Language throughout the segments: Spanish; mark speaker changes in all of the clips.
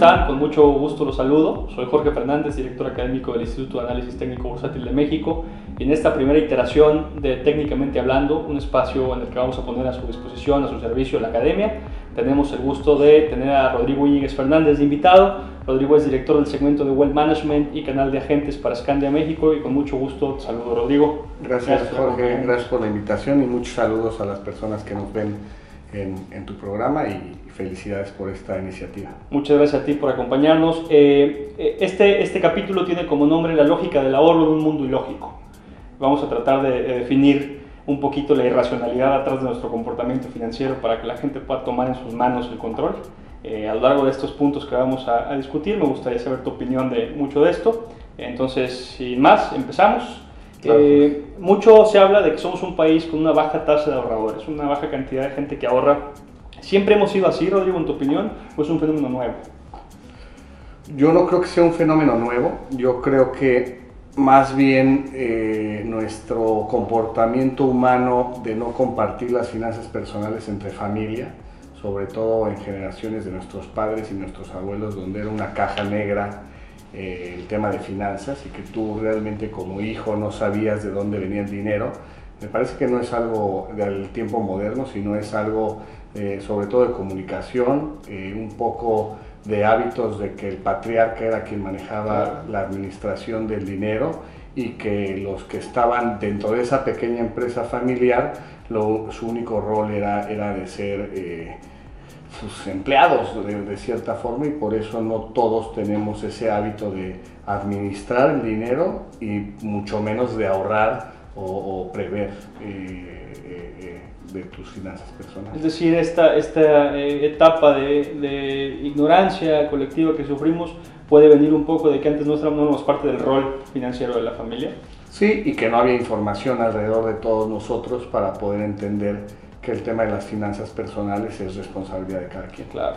Speaker 1: están? Con mucho gusto los saludo. Soy Jorge Fernández, director académico del Instituto de Análisis Técnico Bursátil de México. Y en esta primera iteración de Técnicamente Hablando, un espacio en el que vamos a poner a su disposición, a su servicio la academia, tenemos el gusto de tener a Rodrigo Íñiguez Fernández de invitado. Rodrigo es director del segmento de Wealth Management y canal de agentes para Scandia México. Y con mucho gusto, te saludo Rodrigo.
Speaker 2: Gracias, gracias Jorge, gracias por la invitación y muchos saludos a las personas que nos ven en, tu programa y felicidades por esta iniciativa.
Speaker 1: Muchas gracias a ti por acompañarnos. Eh, eh, este, este capítulo tiene como nombre La lógica del ahorro en un mundo ilógico. Vamos a tratar de, definir un poquito la irracionalidad atrás de nuestro comportamiento financiero para que la gente pueda tomar en sus manos el control. Eh, a lo largo de estos puntos que vamos a, a, discutir, me gustaría saber tu opinión de mucho de esto. Entonces, sin más, empezamos. Eh, mucho se habla de que somos un país con una baja tasa de ahorradores, una baja cantidad de gente que ahorra. ¿Siempre hemos sido así, Rodrigo, en tu opinión, o es un fenómeno nuevo?
Speaker 2: Yo no creo que sea un fenómeno nuevo, yo creo que más bien eh, nuestro comportamiento humano de no compartir las finanzas personales entre familia, sobre todo en generaciones de nuestros padres y nuestros abuelos, donde era una caja negra eh, el tema de finanzas y que tú realmente como hijo no sabías de dónde venía el dinero, me parece que no es algo del tiempo moderno, sino es algo eh, sobre todo de comunicación, eh, un poco de hábitos de que el patriarca era quien manejaba la administración del dinero y que los que estaban dentro de esa pequeña empresa familiar, su único rol era, era de ser eh, sus empleados de, de, cierta forma y por eso no todos tenemos ese hábito de administrar el dinero y mucho menos de ahorrar o, o prever de tus finanzas personales.
Speaker 1: Es decir, esta, esta eh, etapa de, de, ignorancia colectiva que sufrimos puede venir un poco de que antes no éramos parte del rol financiero de la familia.
Speaker 2: Sí, y que no había información alrededor de todos nosotros para poder entender que el tema de las finanzas personales es responsabilidad de cada quien.
Speaker 1: Claro.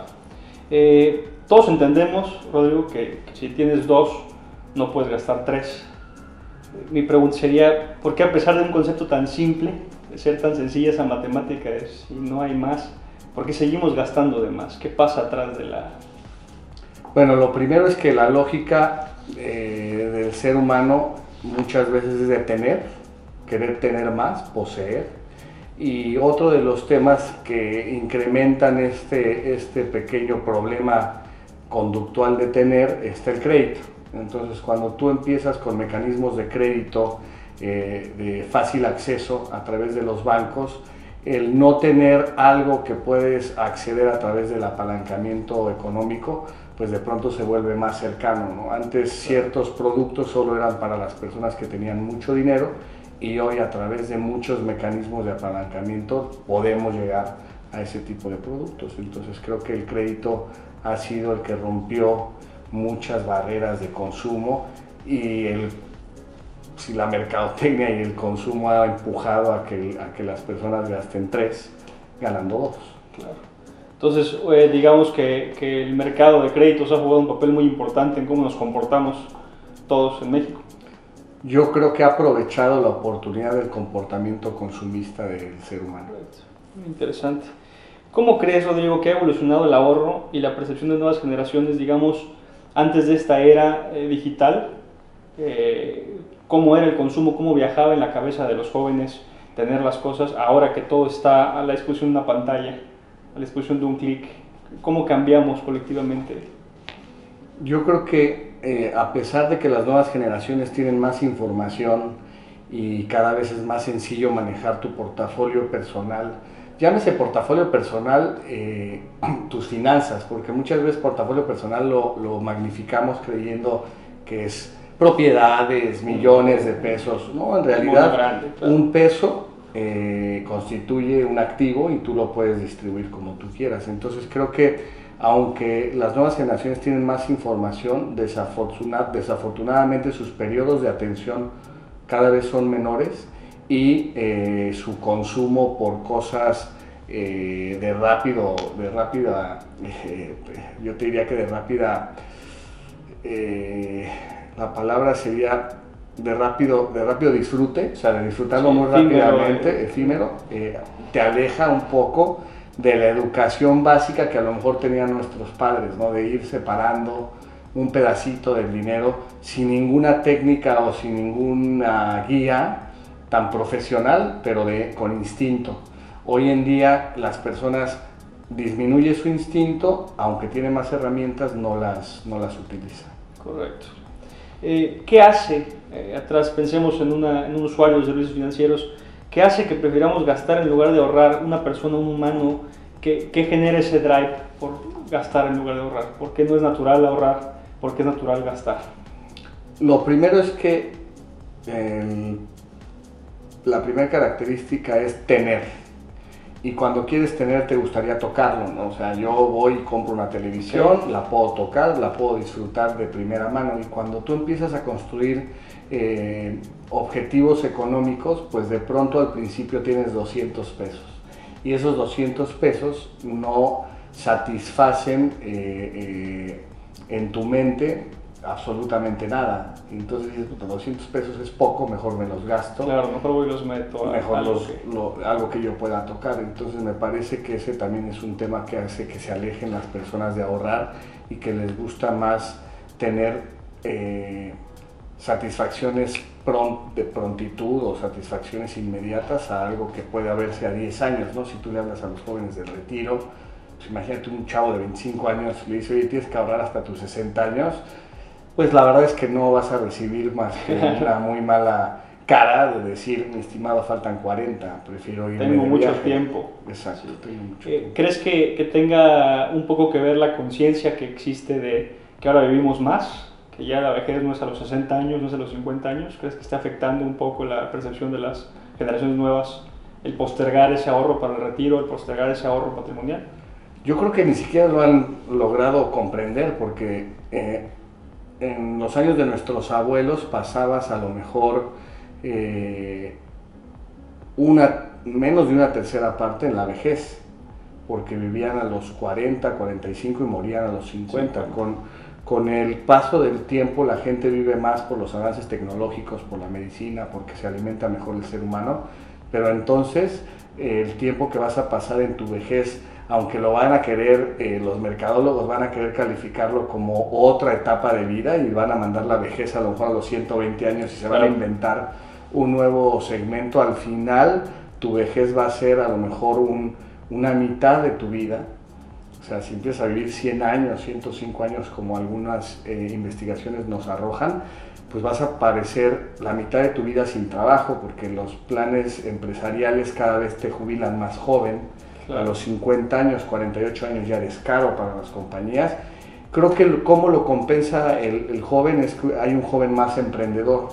Speaker 1: Eh, todos entendemos, Rodrigo, que, que si tienes dos, no puedes gastar tres. Mi pregunta sería, ¿por qué a pesar de un concepto tan simple, ser tan sencilla esa matemática es, y no hay más, ¿por qué seguimos gastando de más? ¿Qué pasa atrás de la...?
Speaker 2: Bueno, lo primero es que la lógica eh, del ser humano muchas veces es de tener, querer tener más, poseer. Y otro de los temas que incrementan este, este pequeño problema conductual de tener está el crédito. Entonces, cuando tú empiezas con mecanismos de crédito, eh, de fácil acceso a través de los bancos, el no tener algo que puedes acceder a través del apalancamiento económico, pues de pronto se vuelve más cercano. Antes ciertos productos solo eran para las personas que tenían mucho dinero y hoy a través de muchos mecanismos de apalancamiento podemos llegar a ese tipo de productos. Entonces creo que el crédito ha sido el que rompió muchas barreras de consumo y el si la mercadotecnia y el consumo ha empujado a que, a que las personas gasten tres, ganando dos.
Speaker 1: Entonces, eh, digamos que, que, el mercado de créditos ha jugado un papel muy importante en cómo nos comportamos todos en México.
Speaker 2: Yo creo que ha aprovechado la oportunidad del comportamiento consumista del ser humano.
Speaker 1: Muy interesante. ¿Cómo crees, Rodrigo, que ha evolucionado el ahorro y la percepción de nuevas generaciones, digamos, antes de esta era eh, digital? Eh, cómo era el consumo, cómo viajaba en la cabeza de los jóvenes tener las cosas, ahora que todo está a la disposición de una pantalla, a la disposición de un clic, ¿cómo cambiamos colectivamente?
Speaker 2: Yo creo que eh, a pesar de que las nuevas generaciones tienen más información y cada vez es más sencillo manejar tu portafolio personal, llámese portafolio personal eh, tus finanzas, porque muchas veces portafolio personal lo, lo magnificamos creyendo que es propiedades, millones de pesos. No, en realidad un peso eh, constituye un activo y tú lo puedes distribuir como tú quieras. Entonces creo que aunque las nuevas generaciones tienen más información, desafortunadamente sus periodos de atención cada vez son menores y eh, su consumo por cosas eh, de rápido, de rápida, yo te diría que de rápida la palabra sería de rápido, de rápido disfrute, o sea, de disfrutarlo muy rápidamente, efímero, eh, te aleja un poco de la educación básica que a lo mejor tenían nuestros padres, ¿no? de ir separando un pedacito del dinero sin ninguna técnica o sin ninguna guía tan profesional, pero de, con instinto. Hoy en día las personas disminuye su instinto, aunque tiene más herramientas, no las, no las utiliza.
Speaker 1: Correcto. Eh, ¿Qué hace, eh, atrás pensemos en, un usuario de servicios financieros, qué hace que prefiramos gastar en lugar de ahorrar una persona, un humano, que, que genera ese drive por gastar en lugar de ahorrar? ¿Por qué no es natural ahorrar? ¿Por qué es natural gastar?
Speaker 2: Lo primero es que la primera característica es tener y cuando quieres tener te gustaría tocarlo, ¿no? O sea, yo voy y compro una televisión, la puedo tocar, la puedo disfrutar de primera mano y cuando tú empiezas a construir eh, objetivos económicos, pues de pronto al principio tienes 200 pesos y esos 200 pesos no satisfacen eh, eh, en tu mente absolutamente nada. Entonces dices, 200 pesos es poco, mejor me los gasto.
Speaker 1: Claro, mejor voy y los meto.
Speaker 2: mejor algo, que... algo que yo pueda tocar. Entonces me parece que ese también es un tema que hace que se alejen las personas de ahorrar y que les gusta más tener eh, satisfacciones de prontitud o satisfacciones inmediatas a algo que puede haberse a 10 años, ¿no? Si tú le hablas a los jóvenes del retiro, pues imagínate un chavo de 25 años, le dice, oye, tienes que ahorrar hasta tus 60 años, pues la verdad es que no vas a recibir más que una muy mala cara de decir, mi estimado, faltan 40, prefiero ir
Speaker 1: Tengo mucho tiempo.
Speaker 2: Exacto, tengo mucho
Speaker 1: eh, tiempo. ¿Crees que, que, tenga un poco que ver la conciencia que existe de que ahora vivimos más? Que ya la vejez no es a los 60 años, no es a los 50 años. ¿Crees que está afectando un poco la percepción de las generaciones nuevas el postergar ese ahorro para el retiro, el postergar ese ahorro patrimonial?
Speaker 2: Yo creo que ni siquiera lo han logrado comprender porque... Eh, en los años de nuestros abuelos pasabas a lo mejor eh, una, menos de una tercera parte en la vejez, porque vivían a los 40, 45 y morían a los 50. Con, con el paso del tiempo la gente vive más por los avances tecnológicos, por la medicina, porque se alimenta mejor el ser humano, pero entonces el tiempo que vas a pasar en tu vejez aunque lo van a querer, eh, los mercadólogos van a querer calificarlo como otra etapa de vida y van a mandar la vejez a lo mejor a los 120 años y se van a inventar un nuevo segmento. Al final, tu vejez va a ser a lo mejor una mitad de tu vida. O sea, si empiezas a vivir 100 años, 105 años, como algunas eh, investigaciones nos arrojan, pues vas a parecer la mitad de tu vida sin trabajo, porque los planes empresariales cada vez te jubilan más joven a los 50 años, 48 años ya eres caro para las compañías. Creo que cómo lo compensa el, joven es que hay un joven más emprendedor.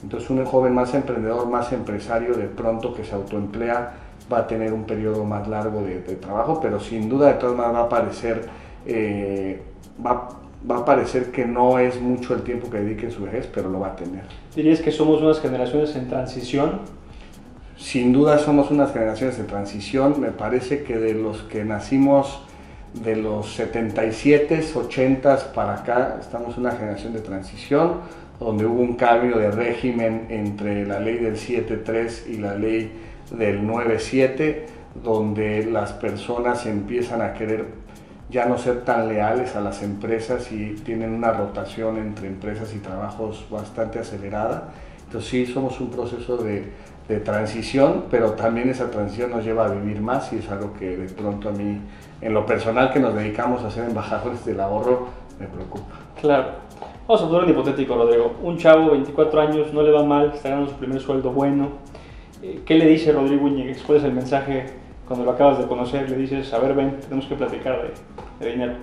Speaker 2: Entonces un joven más emprendedor, más empresario, de pronto que se autoemplea, va a tener un periodo más largo de, trabajo, pero sin duda de todas maneras va a parecer, eh, va, va, a parecer que no es mucho el tiempo que dedique en su vejez, pero lo va a tener.
Speaker 1: ¿Dirías que somos unas generaciones en transición?
Speaker 2: Sin duda somos unas generaciones de transición. Me parece que de los que nacimos de los 77, 80 para acá, estamos en una generación de transición donde hubo un cambio de régimen entre la ley del 7.3 y la ley del 9.7, donde las personas empiezan a querer ya no ser tan leales a las empresas y tienen una rotación entre empresas y trabajos bastante acelerada. Entonces sí, somos un proceso de de transición, pero también esa transición nos lleva a vivir más y es algo que de pronto a mí, en lo personal que nos dedicamos a ser embajadores del ahorro, me preocupa.
Speaker 1: Claro. Vamos a poner un hipotético, Rodrigo. Un chavo, 24 años, no le va mal, está ganando su primer sueldo bueno. Eh, ¿Qué le dice Rodrigo Íñiguez? ¿Cuál es el mensaje cuando lo acabas de conocer? Le dices, a ver, ven, tenemos que platicar de, dinero.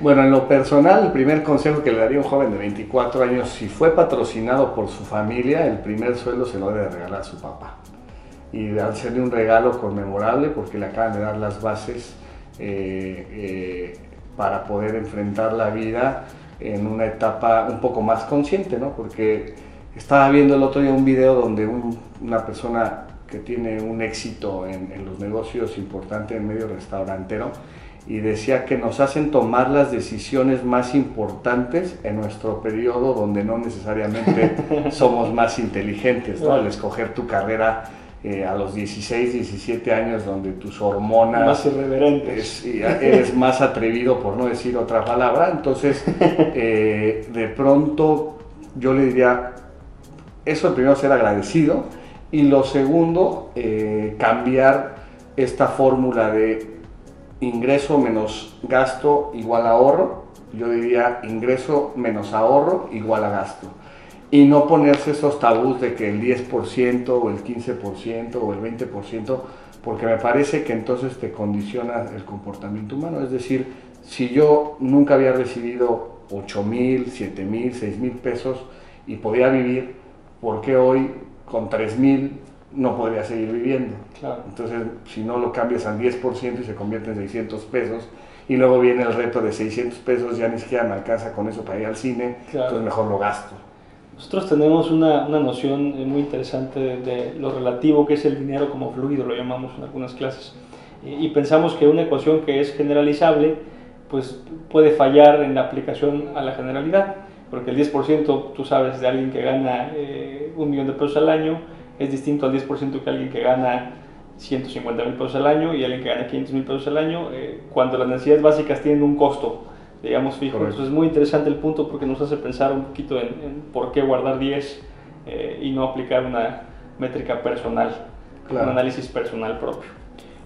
Speaker 2: Bueno, en lo personal, el primer consejo que le daría un joven de 24 años, si fue patrocinado por su familia, el primer sueldo se lo debe regalar a su papá. Y hacerle un regalo conmemorable porque le acaban de dar las bases eh, eh, para poder enfrentar la vida en una etapa un poco más consciente, ¿no? Porque estaba viendo el otro día un video donde una persona que tiene un éxito en, en los negocios importante en medio restaurantero, y decía que nos hacen tomar las decisiones más importantes en nuestro periodo donde no necesariamente somos más inteligentes, ¿no? Al escoger tu carrera eh, a los 16, 17 años, donde tus hormonas...
Speaker 1: Más irreverentes.
Speaker 2: eres más atrevido, por no decir otra palabra. Entonces, eh, de pronto, yo le diría, eso primero ser agradecido y lo segundo, eh, cambiar esta fórmula de ingreso menos gasto igual ahorro. Yo diría ingreso menos ahorro igual a gasto y no ponerse esos tabús de que el 10% o el 15% o el 20%, porque me parece que entonces te condiciona el comportamiento humano. Es decir, si yo nunca había recibido 8 mil, 7 mil, 6 mil pesos y podía vivir, ¿por qué hoy con 3 mil no podría seguir viviendo? Entonces, si no lo cambias al 10% y se convierte en 600 pesos, y luego viene el reto de 600 pesos, ya ni siquiera me alcanza con eso para ir al cine, entonces mejor lo gasto.
Speaker 1: Nosotros tenemos una, una noción eh, muy interesante de, lo relativo que es el dinero como fluido, lo llamamos en algunas clases. Y, pensamos que una ecuación que es generalizable, pues puede fallar en la aplicación a la generalidad, porque el 10% tú sabes de alguien que gana eh, un millón de pesos al año es distinto al 10% que alguien que gana 150 mil pesos al año y alguien que gana 500 mil pesos al año, eh, cuando las necesidades básicas tienen un costo digamos, fijo. Entonces es muy interesante el punto porque nos hace pensar un poquito en, por qué guardar 10 eh, y no aplicar una métrica personal, un análisis personal propio.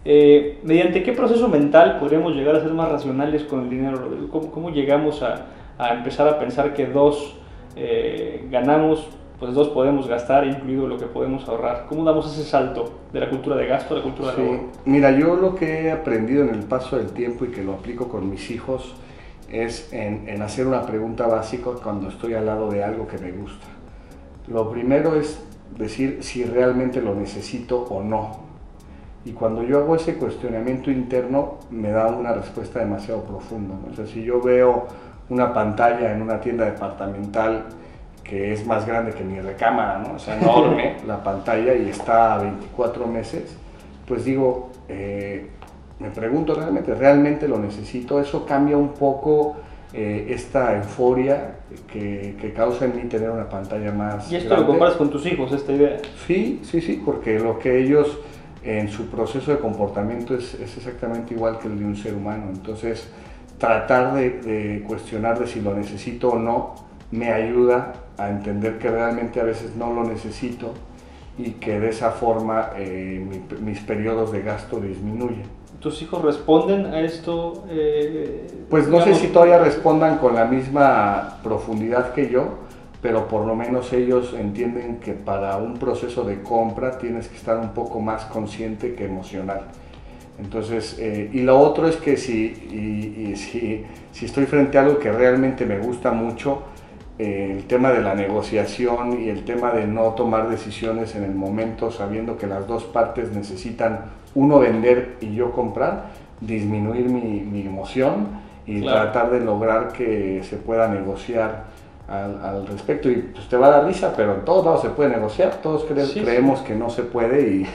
Speaker 1: Eh, ¿Mediante qué proceso mental podríamos llegar a ser más racionales con el dinero? ¿Cómo, cómo llegamos a, a, empezar a pensar que dos eh, ganamos, pues dos podemos gastar, incluido lo que podemos ahorrar? ¿Cómo damos ese salto de la cultura de gasto a la cultura de ahorro?
Speaker 2: Mira, yo lo que he aprendido en el paso del tiempo y que lo aplico con mis hijos, es en, hacer una pregunta básica cuando estoy al lado de algo que me gusta. Lo primero es decir si realmente lo necesito o no. Y cuando yo hago ese cuestionamiento interno, me da una respuesta demasiado profunda. O sea, si yo veo una pantalla en una tienda departamental que es más grande que mi recámara, ¿no? o sea, enorme la pantalla y está a 24 meses, pues digo, eh, me pregunto realmente, ¿realmente lo necesito? Eso cambia un poco eh, esta euforia que, que, causa en mí tener una pantalla más.
Speaker 1: ¿Y esto lo comparas con tus hijos, esta idea?
Speaker 2: Sí, sí, sí, porque lo que ellos en su proceso de comportamiento es, es exactamente igual que el de un ser humano. Entonces, tratar de, de, cuestionar de si lo necesito o no me ayuda a entender que realmente a veces no lo necesito y que de esa forma eh, mis periodos de gasto disminuyen.
Speaker 1: ¿Tus hijos responden a esto?
Speaker 2: Eh, pues no sé si todavía respondan con la misma profundidad que yo, pero por lo menos ellos entienden que para un proceso de compra tienes que estar un poco más consciente que emocional. Entonces, eh, y lo otro es que si, si, si, estoy frente a algo que realmente me gusta mucho, eh, el tema de la negociación y el tema de no tomar decisiones en el momento sabiendo que las dos partes necesitan uno vender y yo comprar, disminuir mi, emoción y tratar de lograr que se pueda negociar al, respecto. Y pues te va a dar risa, pero en todos lados se puede negociar, todos creemos que no se puede. Y,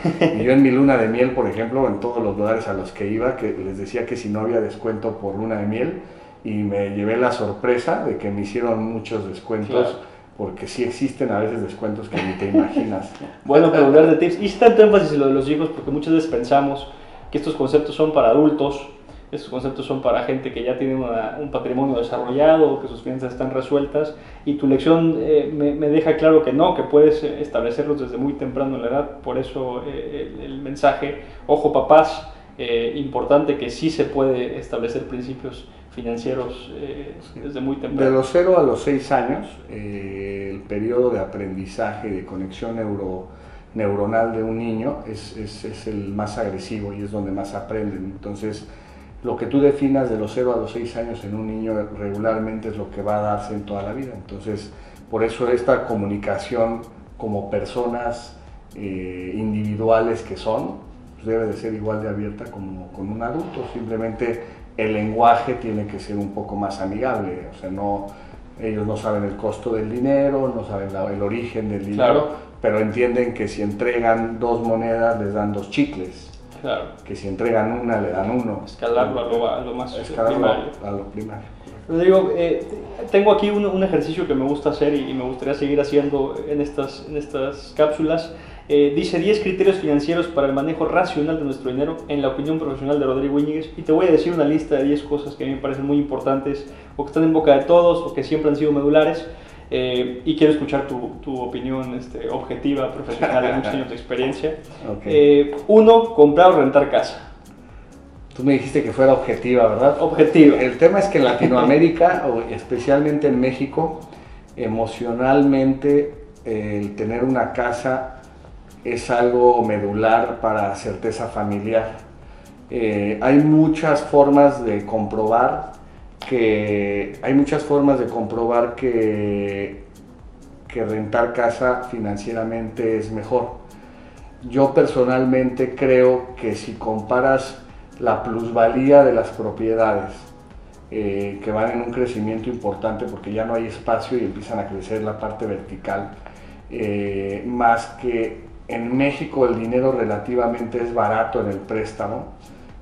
Speaker 2: yo en mi luna de miel, por ejemplo, en todos los lugares a los que iba, que les decía que si no había descuento por luna de miel, y me llevé la sorpresa de que me hicieron muchos descuentos porque sí existen a veces descuentos que ni te imaginas.
Speaker 1: bueno, para hablar de tips, y tanto énfasis en lo de los hijos, porque muchas veces pensamos que estos conceptos son para adultos, estos conceptos son para gente que ya tiene un patrimonio desarrollado, que sus finanzas están resueltas, y tu lección eh, me, deja claro que no, que puedes establecerlos desde muy temprano en la edad, por eso eh, el, mensaje, ojo papás, eh, importante que sí se puede establecer principios financieros eh, desde muy temprano.
Speaker 2: De los 0 a los 6 años, eh, el periodo de aprendizaje, de conexión neuro, neuronal de un niño es, es, es, el más agresivo y es donde más aprenden. Entonces, lo que tú definas de los 0 a los 6 años en un niño regularmente es lo que va a darse en toda la vida. Entonces, por eso esta comunicación como personas eh, individuales que son, pues debe de ser igual de abierta como con un adulto. Simplemente el lenguaje tiene que ser un poco más amigable, o sea, no, ellos no saben el costo del dinero, no saben el origen del dinero, pero entienden que si entregan dos monedas les dan dos chicles. Claro. Que si entregan una le dan uno.
Speaker 1: Escalarlo a lo, a lo más
Speaker 2: Escalarlo primario. A lo primario.
Speaker 1: Digo, eh, tengo aquí un, un, ejercicio que me gusta hacer y, me gustaría seguir haciendo en estas, en estas cápsulas Eh, dice 10 criterios financieros para el manejo racional de nuestro dinero en la opinión profesional de Rodrigo Íñiguez. Y te voy a decir una lista de 10 cosas que a mí me parecen muy importantes o que están en boca de todos o que siempre han sido medulares. Eh, y quiero escuchar tu, tu opinión este, objetiva, profesional, de muchos años de experiencia.
Speaker 2: Ok.
Speaker 1: Eh, uno, comprar o rentar casa.
Speaker 2: Tú me dijiste que fuera objetiva, ¿verdad?
Speaker 1: Objetiva.
Speaker 2: El tema es que en Latinoamérica, o especialmente en México, emocionalmente el tener una casa es algo medular para certeza familiar. Eh, hay muchas formas de comprobar que hay muchas formas de comprobar que, que rentar casa financieramente es mejor. Yo personalmente creo que si comparas la plusvalía de las propiedades, eh, que van en un crecimiento importante porque ya no hay espacio y empiezan a crecer la parte vertical, eh, más que en México el dinero relativamente es barato en el préstamo,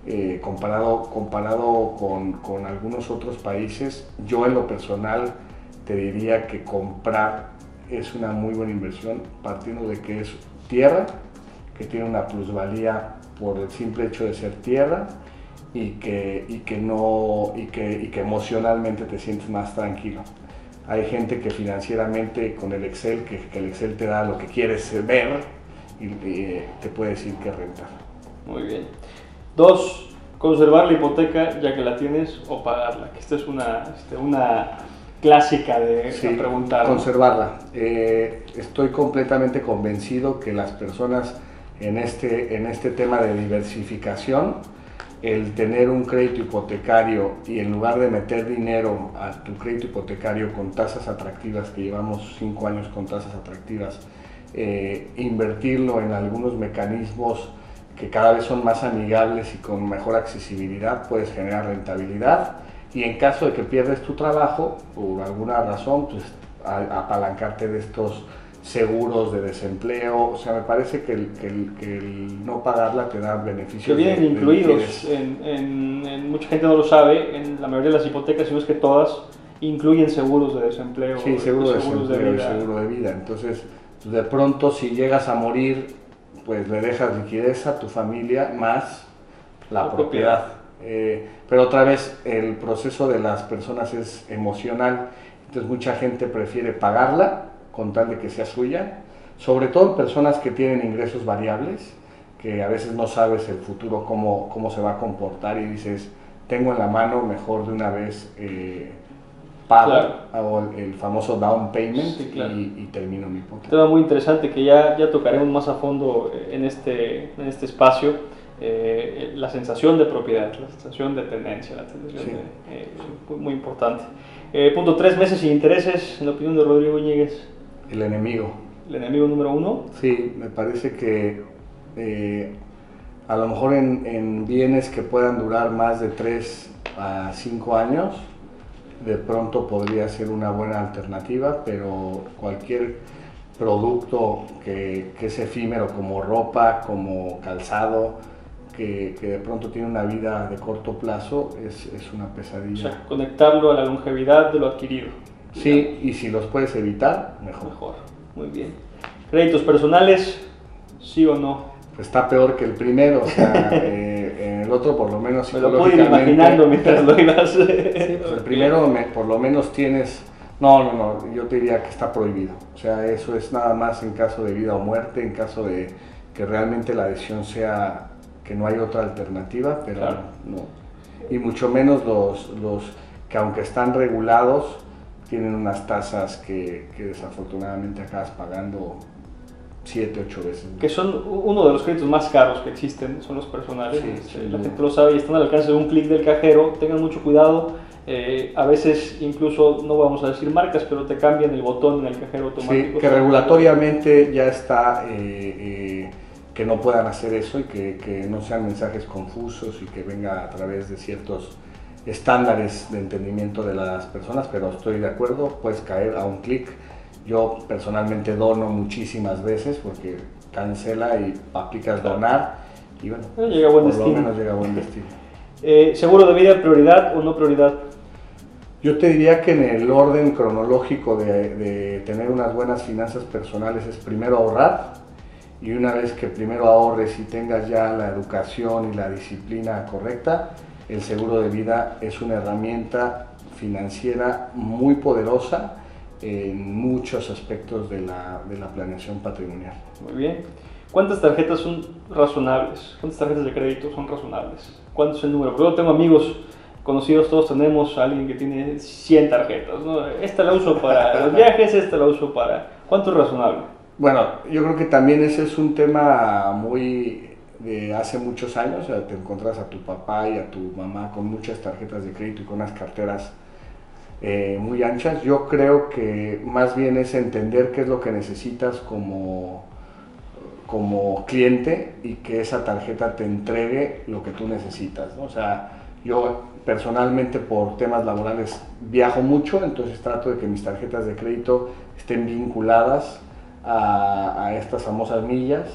Speaker 2: eh, comparado, comparado con, con algunos otros países, yo en lo personal te diría que comprar es una muy buena inversión, partiendo de que es tierra, que tiene una plusvalía por el simple hecho de ser tierra y que, y que, no, y que, y que emocionalmente te sientes más tranquilo. Hay gente que financieramente con el Excel, que, el Excel te da lo que quieres ver y, y te puede decir que rentar.
Speaker 1: Muy bien. Dos, conservar la hipoteca ya que la tienes o pagarla. Que esta es una, este, una clásica de
Speaker 2: Sí,
Speaker 1: preguntar.
Speaker 2: conservarla. Eh, estoy completamente convencido que las personas en este, en este tema de diversificación, el tener un crédito hipotecario y en lugar de meter dinero a tu crédito hipotecario con tasas atractivas, que llevamos cinco años con tasas atractivas, eh, invertirlo en algunos mecanismos que cada vez son más amigables y con mejor accesibilidad, puedes generar rentabilidad y en caso de que pierdes tu trabajo por alguna razón, pues a- apalancarte de estos seguros de desempleo, o sea, me parece que el, que el- que el no pagarla te da beneficios.
Speaker 1: que vienen
Speaker 2: de- de
Speaker 1: incluidos,
Speaker 2: liquidez.
Speaker 1: en, en- en- mucha gente no lo sabe, en la mayoría de las hipotecas, si no es que todas, incluyen seguros de desempleo,
Speaker 2: Sí, seguro de
Speaker 1: seguros
Speaker 2: desempleo y
Speaker 1: vida.
Speaker 2: seguro de vida. Entonces, de pronto si llegas a morir, pues le dejas liquidez a tu familia más la,
Speaker 1: La
Speaker 2: propiedad.
Speaker 1: propiedad.
Speaker 2: Eh, pero otra vez, el proceso de las personas es emocional. Entonces, mucha gente prefiere pagarla con tal de que sea suya. Sobre todo en personas que tienen ingresos variables, que a veces no sabes el futuro cómo, cómo se va a comportar y dices, tengo en la mano, mejor de una vez eh, pago,
Speaker 1: Claro.
Speaker 2: hago el, el famoso down payment
Speaker 1: Sí, claro.
Speaker 2: y, y termino mi hipoteca.
Speaker 1: tema muy interesante que ya, ya tocaremos más a fondo eh, en este, en este espacio, eh, la sensación de propiedad, la sensación de tenencia, la sensación
Speaker 2: Sí.
Speaker 1: de, eh, muy, muy importante. Eh, punto tres meses sin intereses, en la opinión de Rodrigo Íñiguez,
Speaker 2: El enemigo.
Speaker 1: el enemigo número uno.
Speaker 2: Sí, me parece que eh, a lo mejor en, en bienes que puedan durar más de 3 a 5 años, de pronto podría ser una buena alternativa, pero cualquier producto que, que es efímero como ropa, como calzado, que, que de pronto tiene una vida de corto plazo, es, es una
Speaker 1: O
Speaker 2: pesadilla.
Speaker 1: sea, conectarlo a la longevidad de lo adquirido.
Speaker 2: Sí, y si los puedes evitar, mejor.
Speaker 1: Mejor, muy bien. Créditos personales, sí o no.
Speaker 2: Pues está peor que el primero, o sea, eh, el otro por lo menos
Speaker 1: Me lo puedo ir imaginando mientras lo ibas.
Speaker 2: Sí, pues el primero me- por lo menos tienes... No, no, no, yo te diría que está prohibido. O sea, eso es nada más en caso de vida o muerte, en caso de que realmente la decisión sea que no hay otra alternativa, pero
Speaker 1: Claro.
Speaker 2: no. Y mucho menos los, los que aunque están regulados, tienen unas tasas que, que desafortunadamente acabas pagando 7, 8 veces.
Speaker 1: que son uno de los créditos más caros que existen, son los personales.
Speaker 2: Sí,
Speaker 1: Este,
Speaker 2: sin
Speaker 1: la gente lo sabe y están al alcance de un clic del cajero. Tengan mucho cuidado. eh, a veces incluso, no vamos a decir marcas, pero te cambian el botón en el cajero
Speaker 2: Sí,
Speaker 1: automático.
Speaker 2: que regulatoriamente ya está eh, eh, que no puedan hacer eso y que, que no sean mensajes confusos y que venga a través de ciertos estándares de entendimiento de las personas, pero estoy de acuerdo, puedes caer a un clic. Yo personalmente dono muchísimas veces porque cancela y aplicas donar y bueno,
Speaker 1: Eh, llega a buen
Speaker 2: por
Speaker 1: destino.
Speaker 2: lo menos llega a buen destino.
Speaker 1: Eh, ¿Seguro de vida prioridad o no prioridad?
Speaker 2: Yo te diría que en el orden cronológico de, de tener unas buenas finanzas personales es primero ahorrar y una vez que primero ahorres y tengas ya la educación y la disciplina correcta, el seguro de vida es una herramienta financiera muy poderosa en muchos aspectos de la, de la planeación patrimonial.
Speaker 1: Muy bien. ¿Cuántas tarjetas son razonables? ¿Cuántas tarjetas de crédito son razonables? ¿Cuánto es el número? Porque yo tengo amigos conocidos, todos tenemos a alguien que tiene 100 tarjetas. ¿no? Esta la uso para los viajes, esta la uso para... ¿Cuánto es razonable?
Speaker 2: Bueno, yo creo que también ese es un tema muy de hace muchos años. O sea, te encuentras a tu papá y a tu mamá con muchas tarjetas de crédito y con unas carteras eh, muy anchas. Yo creo que más bien es entender qué es lo que necesitas como, como cliente y que esa tarjeta te entregue lo que tú necesitas. ¿no? O sea, yo personalmente por temas laborales viajo mucho, entonces trato de que mis tarjetas de crédito estén vinculadas a, estas famosas millas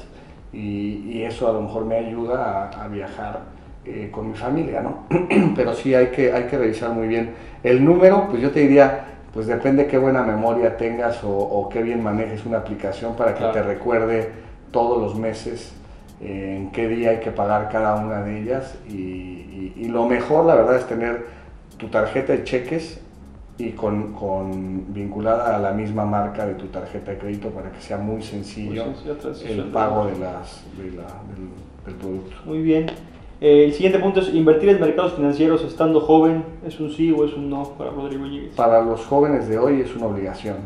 Speaker 2: y, eso a lo mejor me ayuda a, viajar eh, con mi familia, ¿no? Pero sí hay que, hay que revisar muy bien. El número, pues yo te diría, pues depende qué buena memoria tengas o, qué bien manejes una aplicación para que te recuerde todos los meses eh, en qué día hay que pagar cada una de ellas y, lo mejor la verdad es tener tu tarjeta de cheques y con, con, vinculada a la misma marca de tu tarjeta de crédito para que sea muy sencillo el pago de las, del, producto.
Speaker 1: Muy bien. Eh, el siguiente punto es invertir en mercados financieros estando joven. ¿Es un sí o es un no para Rodrigo Yiguez?
Speaker 2: Para los jóvenes de hoy es una obligación.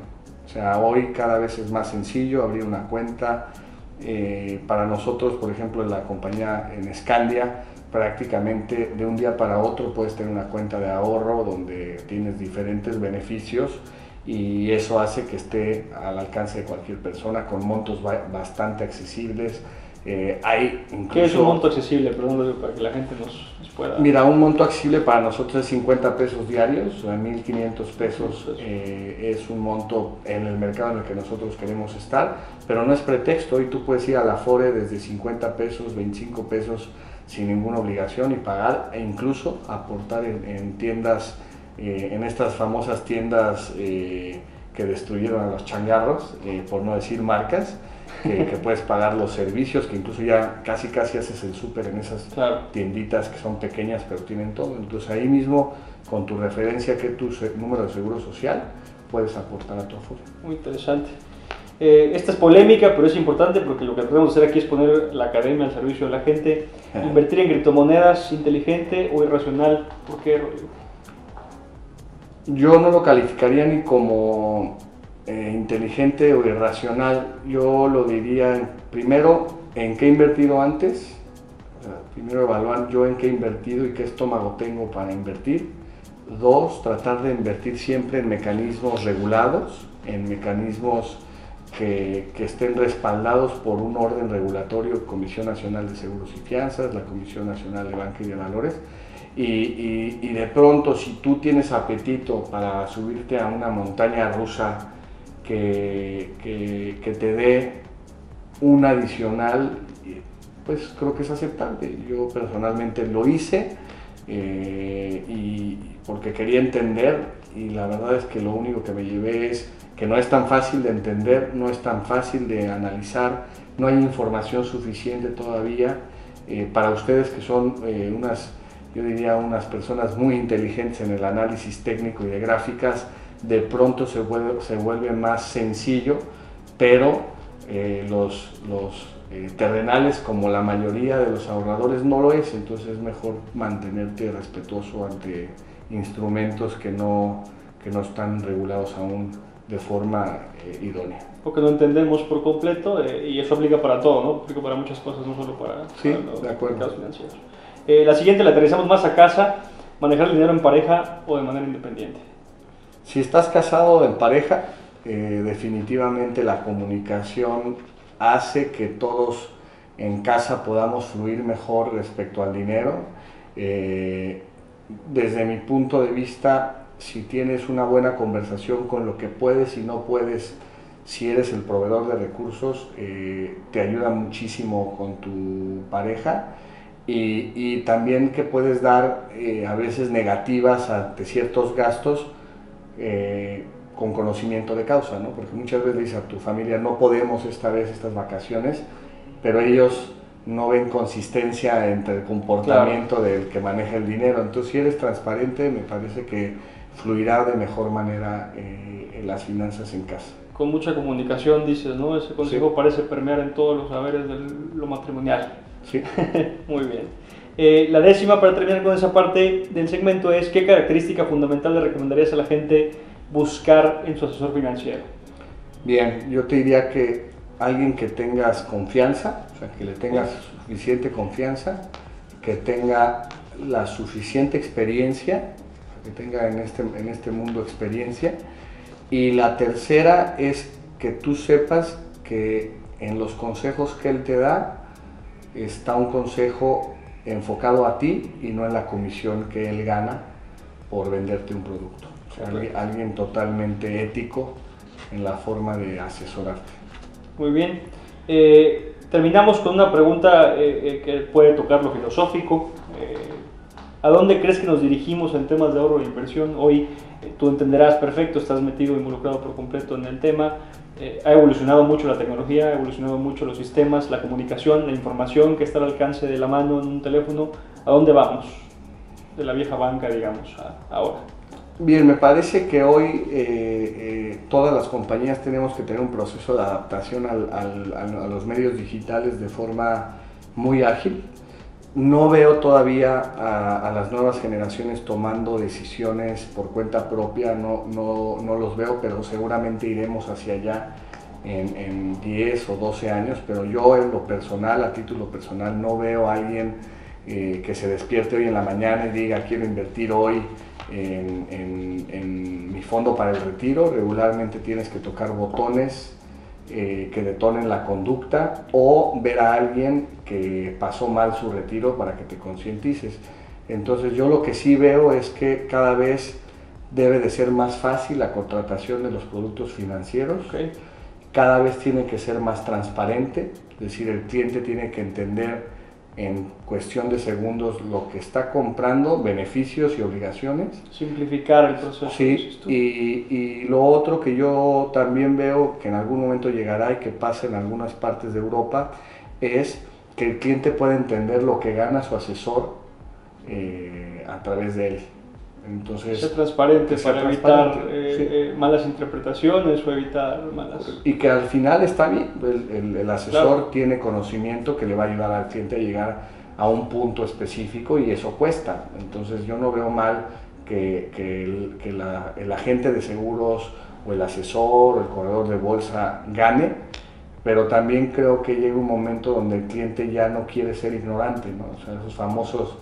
Speaker 2: O sea, hoy cada vez es más sencillo abrir una cuenta. Eh, para nosotros, por ejemplo, en la compañía en Scandia, prácticamente de un día para otro puedes tener una cuenta de ahorro donde tienes diferentes beneficios y eso hace que esté al alcance de cualquier persona con montos bastante accesibles.
Speaker 1: Eh, hay ¿Qué es un monto accesible? Perdón, para que la gente nos, pueda...
Speaker 2: Mira, un monto accesible para nosotros es 50 pesos diarios, o 1.500 pesos eh, es un monto en el mercado en el que nosotros queremos estar, pero no es pretexto, hoy tú puedes ir a la FORE desde 50 pesos, 25 pesos, sin ninguna obligación y pagar e incluso aportar en, tiendas, eh, en estas famosas tiendas eh, que destruyeron a los changarros, eh, por no decir marcas, que, puedes pagar los servicios, que incluso ya casi casi haces el súper en esas tienditas que son pequeñas pero tienen todo. Entonces ahí mismo, con tu referencia que tu número de seguro social, puedes aportar a tu aforo.
Speaker 1: Muy interesante. Eh, esta es polémica, pero es importante porque lo que podemos hacer aquí es poner la academia al servicio de la gente. Invertir en criptomonedas, inteligente o irracional. ¿Por qué, Rodrigo?
Speaker 2: Yo no lo calificaría ni como eh, inteligente o irracional. Yo lo diría primero en qué he invertido antes. primero evaluar yo en qué he invertido y qué estómago tengo para invertir. Dos, tratar de invertir siempre en mecanismos regulados, en mecanismos que, estén respaldados por un orden regulatorio, Comisión Nacional de Seguros y Fianzas, la Comisión Nacional de Banca y de Valores, y, de pronto si tú tienes apetito para subirte a una montaña rusa que, que, te dé un adicional, pues creo que es aceptable. Yo personalmente lo hice eh, y porque quería entender y la verdad es que lo único que me llevé es que no es tan fácil de entender, no es tan fácil de analizar, no hay información suficiente todavía eh, para ustedes que son eh, unas, yo diría, unas personas muy inteligentes en el análisis técnico y de gráficas, de pronto se vuelve, se vuelve más sencillo, pero eh, los, los terrenales, como la mayoría de los ahorradores, no lo es, entonces es mejor mantenerte respetuoso ante instrumentos que no, que no están regulados aún de forma eh, idónea.
Speaker 1: Porque no entendemos por completo eh, y eso aplica para todo, ¿no? Aplica para muchas cosas, no solo para,
Speaker 2: sí, los de acuerdo.
Speaker 1: financieros. Eh, la siguiente la aterrizamos más a casa, manejar el dinero en pareja o de manera independiente.
Speaker 2: Si estás casado en pareja, definitivamente la comunicación hace que todos en casa podamos fluir mejor respecto al dinero. desde mi punto de vista, si tienes una buena conversación con lo que puedes y no puedes, si eres el proveedor de recursos, eh, te ayuda muchísimo con tu pareja. Y, también que puedes dar eh, a veces negativas ante ciertos gastos eh, con conocimiento de causa, ¿no? Porque muchas veces dices a tu familia, no podemos esta vez estas vacaciones, pero ellos no ven consistencia entre el comportamiento del que maneja el dinero. Entonces, si eres transparente, me parece que fluirá de mejor manera eh, en las finanzas en casa.
Speaker 1: Con mucha comunicación, dices, ¿no? Ese consejo parece permear en todos los saberes de lo matrimonial.
Speaker 2: Sí.
Speaker 1: Muy bien. Eh, la décima, para terminar con esa parte del segmento, es qué característica fundamental le recomendarías a la gente buscar en su asesor financiero.
Speaker 2: Bien, yo te diría que alguien que tengas confianza, o sea, que le tengas suficiente confianza, que tenga la suficiente experiencia, que tenga en este, en este mundo experiencia. Y la tercera es que tú sepas que en los consejos que él te da está un consejo enfocado a ti y no en la comisión que él gana por venderte un producto. O sea, alguien, alguien totalmente ético en la forma de asesorarte.
Speaker 1: Muy bien. Eh, terminamos con una pregunta eh, eh, que puede tocar lo filosófico. ¿A dónde crees que nos dirigimos en temas de ahorro e inversión? Hoy tú entenderás perfecto, estás metido, involucrado por completo en el tema. Ha evolucionado mucho la tecnología, ha evolucionado mucho los sistemas, la comunicación, la información que está al alcance de la mano en un teléfono. ¿A dónde vamos? De la vieja banca, digamos, ahora.
Speaker 2: Bien, me parece que hoy eh, eh, todas las compañías tenemos que tener un proceso de adaptación a los medios digitales de forma muy ágil. No veo todavía a, las nuevas generaciones tomando decisiones por cuenta propia, no, no, no los veo, pero seguramente iremos hacia allá en, en, 10 o 12 años, pero yo en lo personal, a título personal, no veo a alguien eh, que se despierte hoy en la mañana y diga quiero invertir hoy en, mi fondo para el retiro. Regularmente tienes que tocar botones eh, que detonen la conducta o ver a alguien que pasó mal su retiro para que te concientices. Entonces yo lo que sí veo es que cada vez debe de ser más fácil la contratación de los productos financieros. Cada vez tiene que ser más transparente, es decir, el cliente tiene que entender en cuestión de segundos lo que está comprando, beneficios y obligaciones.
Speaker 1: Simplificar el proceso.
Speaker 2: Sí, y, y, lo otro que yo también veo que en algún momento llegará y que pasa en algunas partes de Europa es que el cliente pueda entender lo que gana su asesor eh, a través de él.
Speaker 1: Entonces, ser transparente para evitar eh, eh, malas interpretaciones o evitar malas...
Speaker 2: Y que al final está bien, el, el, asesor tiene conocimiento que le va a ayudar al cliente a llegar a un punto específico y eso cuesta. Entonces yo no veo mal que, que, el, que la, el, agente de seguros o el asesor o el corredor de bolsa gane, pero también creo que llega un momento donde el cliente ya no quiere ser ignorante, ¿no? o sea, esos famosos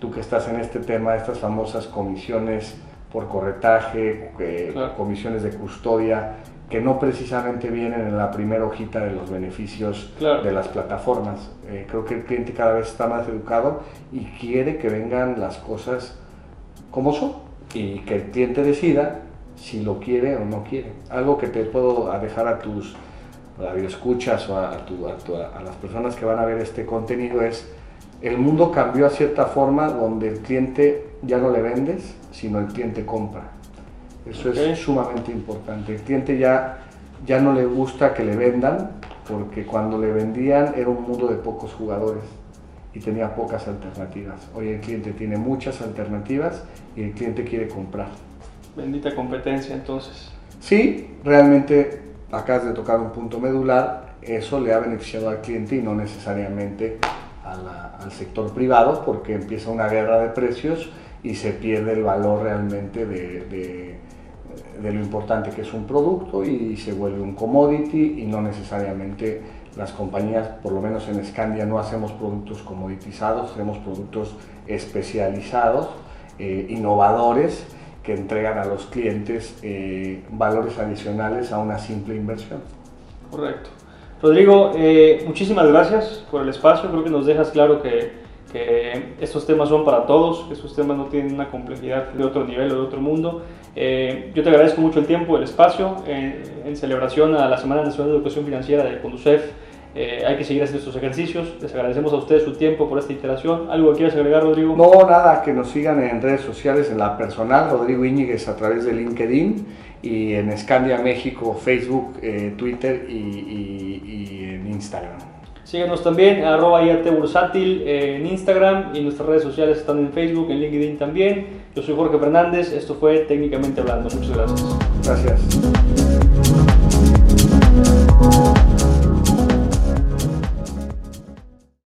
Speaker 2: tú que estás en este tema, estas famosas comisiones por corretaje, eh, comisiones de custodia, que no precisamente vienen en la primera hojita de los beneficios de las plataformas. Eh, creo que el cliente cada vez está más educado y quiere que vengan las cosas como son y que el cliente decida si lo quiere o no quiere. Algo que te puedo dejar a tus radioescuchas o a, a las personas que van a ver este contenido es el mundo cambió a cierta forma donde el cliente ya no le vendes, sino el cliente compra. Eso es sumamente importante. El cliente ya, ya no le gusta que le vendan, porque cuando le vendían era un mundo de pocos jugadores y tenía pocas alternativas. Hoy el cliente tiene muchas alternativas y el cliente quiere comprar.
Speaker 1: Bendita competencia entonces.
Speaker 2: Sí, realmente acabas de tocar un punto medular, eso le ha beneficiado al cliente y no necesariamente al sector privado porque empieza una guerra de precios y se pierde el valor realmente de, lo importante que es un producto y se vuelve un commodity y no necesariamente las compañías, por lo menos en Scandia, no hacemos productos commoditizados, hacemos productos especializados, eh, innovadores, que entregan a los clientes eh, valores adicionales a una simple inversión.
Speaker 1: Correcto. Rodrigo, eh, muchísimas gracias por el espacio. Creo que nos dejas claro que, que, estos temas son para todos, que estos temas no tienen una complejidad de otro nivel o de otro mundo. Eh, yo te agradezco mucho el tiempo, el espacio, en celebración a la Semana Nacional de Educación Financiera de Conducef. Eh, hay que seguir haciendo estos ejercicios. Les agradecemos a ustedes su tiempo por esta interacción. ¿Algo que quieras agregar, Rodrigo?
Speaker 2: No, nada, que nos sigan en redes sociales, en la personal, Rodrigo Íñiguez a través de LinkedIn y en Scandia México, Facebook, Twitter y, y en Instagram.
Speaker 1: Síguenos también, arroba Bursátil eh, en Instagram y nuestras redes sociales están en Facebook, en LinkedIn también. Yo soy Jorge Fernández, esto fue Técnicamente Hablando. Muchas gracias.
Speaker 2: Gracias.